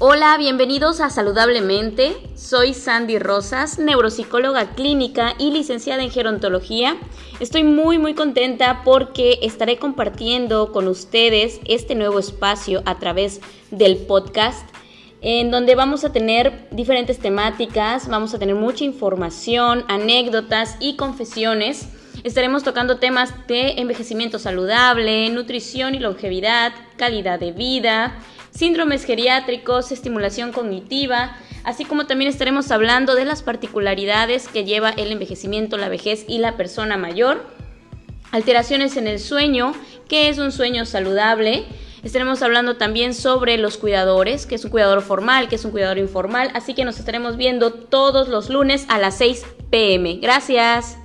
Hola, bienvenidos a Saludablemente. Soy Sandy Rosas, neuropsicóloga clínica y licenciada en gerontología. Estoy muy muy contenta porque estaré compartiendo con ustedes este nuevo espacio a través del podcast en donde vamos a tener diferentes temáticas, vamos a tener mucha información, anécdotas y confesiones. Estaremos tocando temas de envejecimiento saludable, nutrición y longevidad, calidad de vida, síndromes geriátricos, estimulación cognitiva, así como también estaremos hablando de las particularidades que lleva el envejecimiento, la vejez y la persona mayor, alteraciones en el sueño, qué es un sueño saludable, Estaremos hablando también sobre los cuidadores, que es un cuidador formal, que es un cuidador informal, así que nos estaremos viendo todos los lunes a las 6 pm. Gracias.